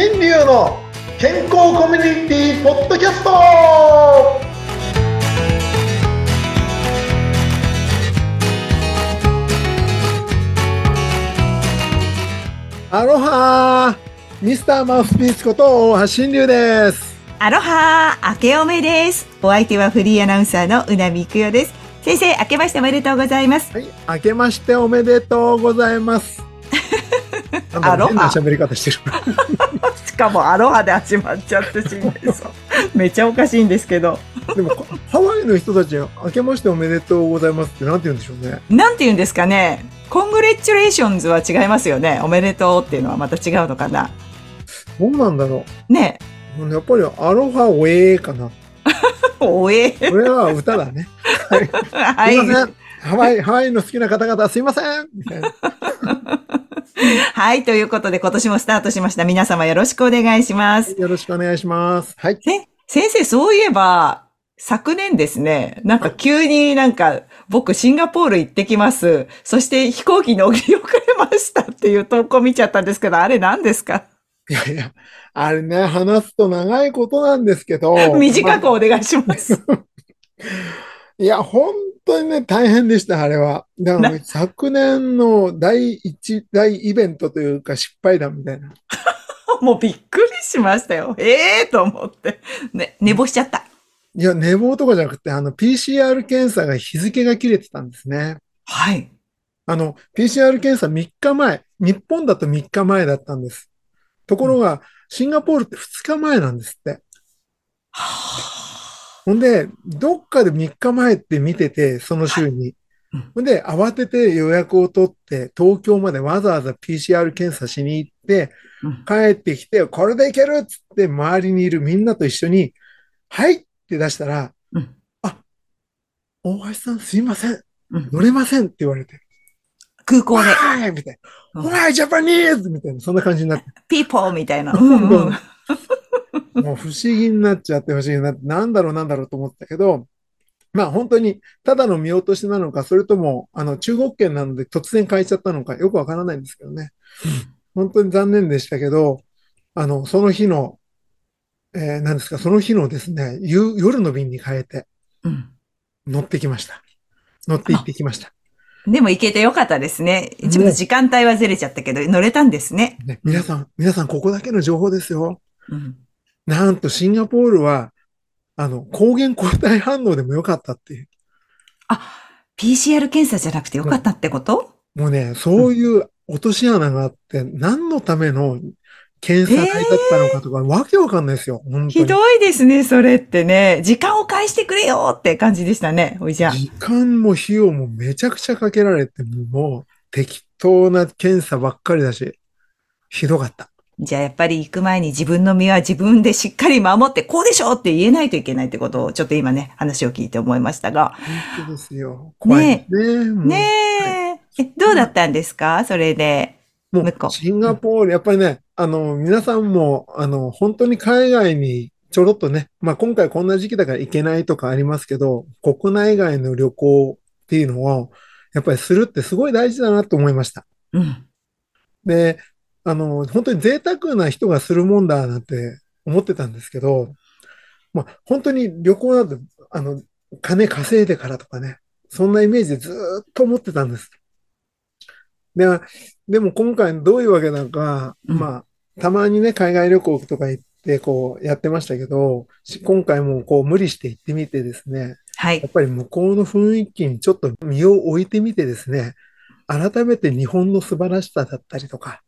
新流の健康コミュニティポッドキャストアロハミスターマウスピースこと大橋新流ですアロハー、明けおめです。お相手はフリーアナウンサーのうなみくよです。先生、明けましておめでとうございます。はい明けましておめでとうございますアロハ喋り方してる しかもアロハで始まっちゃってしんです。めっちゃおかしいんですけど。でもハワイの人たちは明けましておめでとうございますってなんて言うんでしょうねなんて言うんですかね。 congratulations は違いますよね。おめでとうっていうのはまた違うのかな。どうなんだろねうやっぱりアロハおえーかな おえ。これは歌だねはすいません。ハワイ、ハワイの好きな方々すいませんみたいな。はい。ということで今年もスタートしました。皆様よろしくお願いします。よろしくお願いします。はい。せ先生、そういえば、昨年ですね、なんか急になんか、僕シンガポール行ってきます。そして飛行機乗り遅れましたっていう投稿見ちゃったんですけど、あれ何ですか？いやいや、あれね、話すと長いことなんですけど。短くまお願いします。あ いや、本当にね、大変でした、あれは。だからな昨年の第一大イベントというか失敗談みたいな。もうびっくりしましたよ。ええー、と思って。ね、寝坊しちゃった。いや、寝坊とかじゃなくて、あの、PCR 検査が日付が切れてたんですね。はい。あの、PCR 検査3日前、日本だと3日前だったんです。ところが、シンガポールって2日前なんですって。ほんで、どっかで3日前って見てて、その週にうん。ほんで、慌てて予約を取って、東京までわざわざ PCR 検査しに行って、うん帰ってきて、これでいけるっつって、周りにいるみんなと一緒に、はいって出したら、うんあ、大橋さんすいません。うん乗れませんって言われて。空港で、はいみたいな。うんはい、ジャパニーズみたいな、そんな感じになって。ピーポーみたいな。うんうん。もう不思議になっちゃって不思議になって、なんだろうなんだろうと思ったけど、まあ本当にただの見落としなのか、それともあの中国圏なので突然変えちゃったのかよくわからないんですけどね。本当に残念でしたけど、あの、その日の、えー何ですか、その日のですね、夕夜の便に変えてうん乗ってきました。乗って行ってきました。でも行けてよかったですね。一部時間帯はずれちゃったけど、乗れたんですね。ね、皆さん、皆さんここだけの情報ですよ。うんなんとシンガポールは、あの、抗原抗体反応でもよかったっていう。あ、PCR 検査じゃなくてよかったってこと、もうね、そういう落とし穴があって、何のための検査代だったのかとか、わけわかんないですよ。本当に。ひどいですね、それってね。時間を返してくれよって感じでしたね、おいじゃ。時間も費用もめちゃくちゃかけられて、もう適当な検査ばっかりだし、ひどかった。じゃあやっぱり行く前に自分の身は自分でしっかり守って、こうでしょって言えないといけないってことを、ちょっと今ね、話を聞いて思いましたが。本当ですよ。怖いね。ねえ。え、どうだったんですか？それで。もう、シンガポール、やっぱりね、あの、皆さんも、あの、本当に海外にちょろっとね、まあ今回こんな時期だから行けないとかありますけど、国内外の旅行っていうのを、やっぱりするってすごい大事だなと思いました。うん。で、あの、本当に贅沢な人がするもんだなんて思ってたんですけど、まあ本当に旅行だと、あの、金稼いでからとかね、そんなイメージでずーっと思ってたんです。で、でも今回どういうわけなのか、うんまあ、たまにね、海外旅行とか行って、こう、やってましたけど、し今回もこう、無理して行ってみてですね、はいやっ。ぱり向こうの雰囲気にちょっと身を置いてみてですね、改めて日本の素晴らしさだったりとか、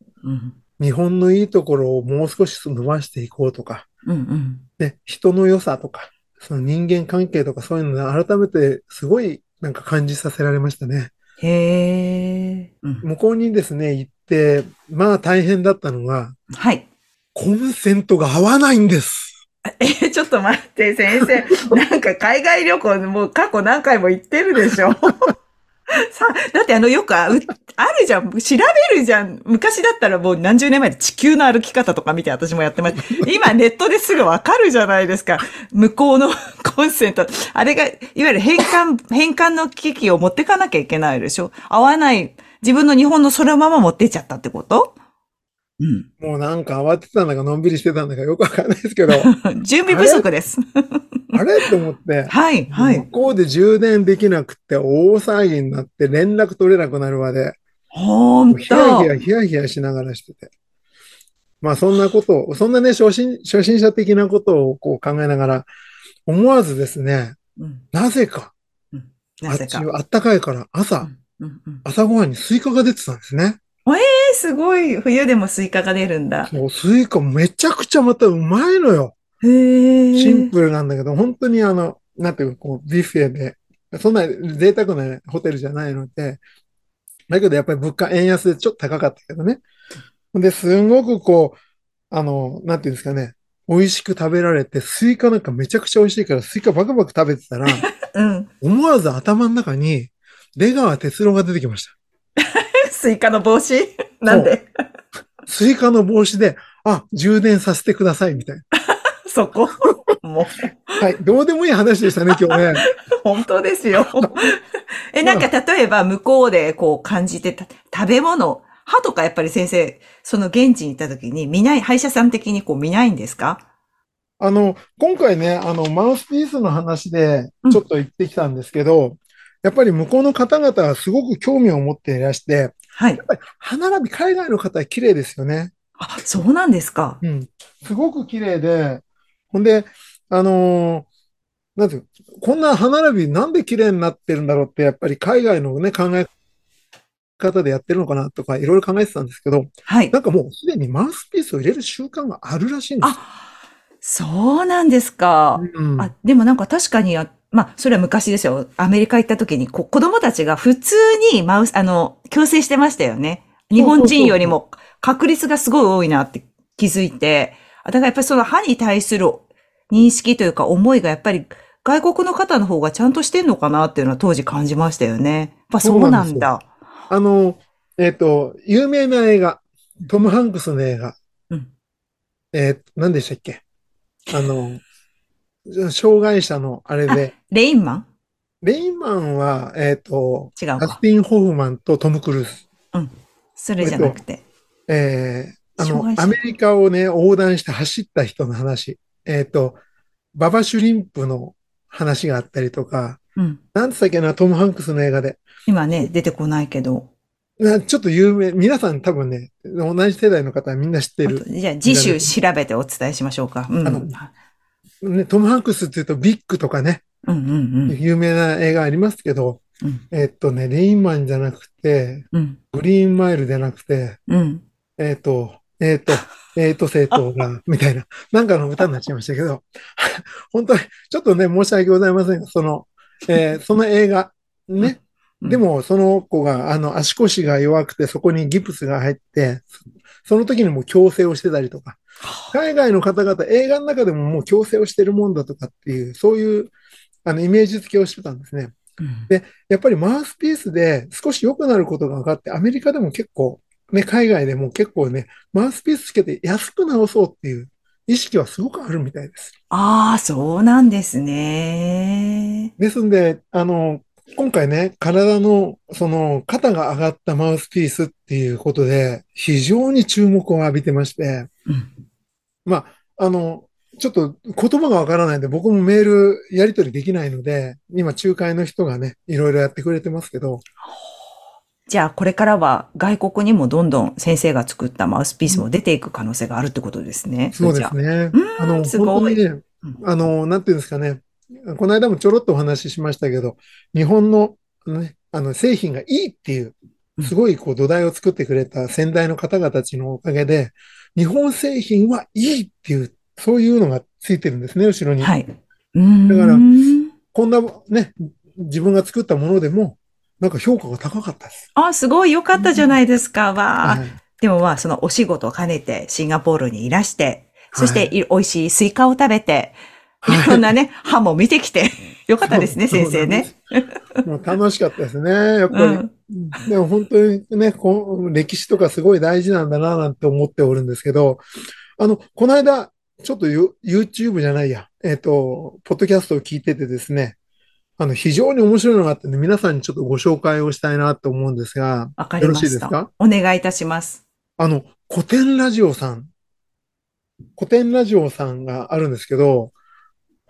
うん。日本のいいところをもう少し伸ばしていこうとか、うんうん。ね、人の良さとか、その人間関係とかそういうのを改めてすごいなんか感じさせられましたね。へえ。うん向こうにですね、行って、まあ大変だったのが、はい。コンセントが合わないんです。え、ちょっと待って、先生。なんか海外旅行もう過去何回も行ってるでしょ さ、だってあのよくあうあるじゃん。調べるじゃん。昔だったらもう何十年前で地球の歩き方とか見て私もやってました。今ネットですぐわかるじゃないですか。向こうのコンセント。あれが、いわゆる変換、変換の機器を持ってかなきゃいけないでしょ合わない。自分の日本のそのまま持ってっちゃったってこと？うん。もうなんか慌ててたんだかのんびりしてたんだかよくわかんないですけど、準備不足です。あれ？と思って、はい、はい。向こうで充電できなくて大騒ぎになって連絡取れなくなるまで、ほんとヒヤヒ。ヤヒヤヒヤしながらしてて。まあそんなことを、そんなね、初心、初心者的なことをこう考えながら、思わずですね、うんなぜか、なぜか。あったかいから朝、うんうんうん朝ごはんにスイカが出てたんですね。えすごい。冬でもスイカが出るんだ。そう、スイカめちゃくちゃまたうまいのよ。シンプルなんだけど、本当にあの、なんていうか、こう、ビュッフェで、そんな贅沢なホテルじゃないので、だけどやっぱり物価、円安でちょっと高かったけどね。で、すんごくこう、あの、なんていうんですかね、美味しく食べられて、スイカなんかめちゃくちゃ美味しいから、スイカバクバク食べてたら、うん。思わず頭の中に、出川哲郎が出てきました。スイカの帽子？なんで？スイカの帽子で、あ、充電させてください、みたいな。そこもう、はい、どうでもいい話でしたね、今日ね。本当ですよ。え、なんか例えば向こうでこう感じてた食べ物、歯とかやっぱり先生、その現地に行った時に見ない、歯医者さん的にこう見ないんですか？あの、今回ね、あの、マウスピースの話でうんちょっと言ってきたんですけど、やっぱり向こうの方々はすごく興味を持っていらして、はい。歯並び、海外の方は綺麗ですよね。あ、そうなんですか。うん。すごく綺麗で、ほんで、あのーなんていうこんな歯並びなんで綺麗になってるんだろうって、やっぱり海外のね、考え方でやってるのかなとか、いろいろ考えてたんですけど、はいな。んかもうすでにマウスピースを入れる習慣があるらしいんです。あ、そうなんですか。うん。あ、でもなんか確かに、あまあ、それは昔ですよ。アメリカ行った時に、こ子供たちが普通にマウス、あの、矯正してましたよね。日本人よりも確率がすごい多いなって気づいて、あだからやっぱりその歯に対する認識というか思いがやっぱり外国の方の方がちゃんとしてんのかなっていうのは当時感じましたよね。やっぱそうなんだ。あの、えっと、有名な映画、トム・ハンクスの映画、うんえー何でしたっけ？あの、障害者のあれで、レインマン？レインマンは、えっと、違うか。ダスティン・ホフマンとトム・クルーズ。それじゃなくて。えーあのアメリカをね、横断して走った人の話。えっと、ババ・シュリンプの話があったりとか、うん。なんつったっけな、トム・ハンクスの映画で。今ね、出てこないけど。なちょっと有名、皆さん多分ね、同じ世代の方はみんな知ってる。じゃあ次週調べてお伝えしましょうか。うん。あのね、トム・ハンクスって言うとビッグとかね、うんうんうん。有名な映画ありますけど、うんえっとね、レインマンじゃなくて、うん。グリーンマイルじゃなくて、うん。えっと、えっと、えっと、生徒が、みたいな、なんかの歌になっちゃいましたけど、本当に、ちょっとね、申し訳ございませんが、その、えーその映画、ね、うん。でも、その子が、あの、足腰が弱くて、そこにギプスが入って、その時にも矯正をしてたりとか、海外の方々、映画の中でももう矯正をしてるもんだとかっていう、そういう、あの、イメージ付けをしてたんですね。うん。でやっぱりマウスピースで少し良くなることが分かって、アメリカでも結構、ね、海外でも結構ね、マウスピースつけて安く直そうっていう意識はすごくあるみたいです。ああ、そうなんですね。ですんで、あの、今回ね、体の、その、肩が上がったマウスピースっていうことで、非常に注目を浴びてまして、うん。まあ、あの、ちょっと言葉がわからないんで、僕もメールやり取りできないので、今仲介の人がね、いろいろやってくれてますけど、じゃあ、これからは外国にもどんどん先生が作ったマウスピースも出ていく可能性があるってことですね。そうですね。うんあの、すごいねうん、あの、なんていうんですかね。この間もちょろっとお話ししましたけど、日本の、ね、あの、製品がいいっていううん、すごいこう土台を作ってくれた先代の方々たちのおかげで、日本製品はいいっていう、そういうのがついてるんですね、後ろに。はい。だからこんなね、自分が作ったものでも、なんか評価が高かったです。あ、すごい良かったじゃないですか。わあ、はいでもまあ、そのお仕事を兼ねてシンガポールにいらして、そしてはいい美味しいスイカを食べて、はいいろんなね、歯も見てきて、よかったですね、先生ね。。そうなんですもう楽しかったですね、やっぱり。うん。でも本当にね、こう歴史とかすごい大事なんだななんて思っておるんですけど、あの、この間、ちょっとユ YouTube じゃないや、えっと、ポッドキャストを聞いててですね、あの、非常に面白いのがあってね、皆さんにちょっとご紹介をしたいなと思うんですが、わかりまよろしいでした。すか？お願いいたします。あの、古典ラジオさん、古典ラジオさんがあるんですけど、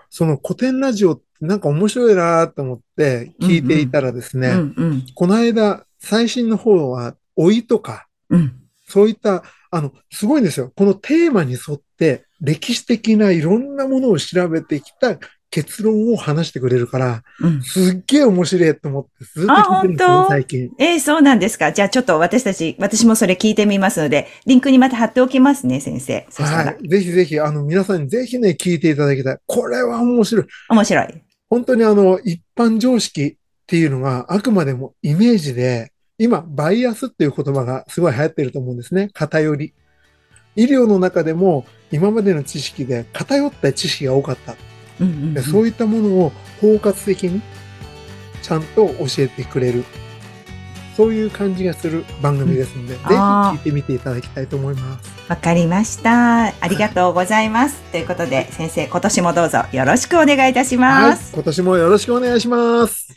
その古典ラジオってなんか面白いなと思って聞いていたらですね、うんうん。この間、最新の方は、老いとか、うん。そういった、あの、すごいんですよ。このテーマに沿って、歴史的ないろんなものを調べてきた結論を話してくれるから、うん。すっげえ面白いと思って、ずっと聞いてるんですよ、最近。えーそうなんですか。じゃあちょっと私たち、私もそれ聞いてみますので、リンクにまた貼っておきますね、先生。はい。ぜひぜひ、あの、皆さんにぜひね、聞いていただきたい。これは面白い。面白い。本当にあの、一般常識っていうのがあくまでもイメージで、今、バイアスっていう言葉がすごい流行ってると思うんですね。偏り。医療の中でも今までの知識で偏った知識が多かった。うんうんうんでそういったものを包括的にちゃんと教えてくれる。そういう感じがする番組ですので、ぜひあー聞いてみていただきたいと思います。わかりました。ありがとうございます。ということで、先生、今年もどうぞよろしくお願いいたしはいます。。今年もよろしくお願いします。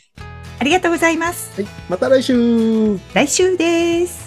ありがとうございます。はい。また来週来週です。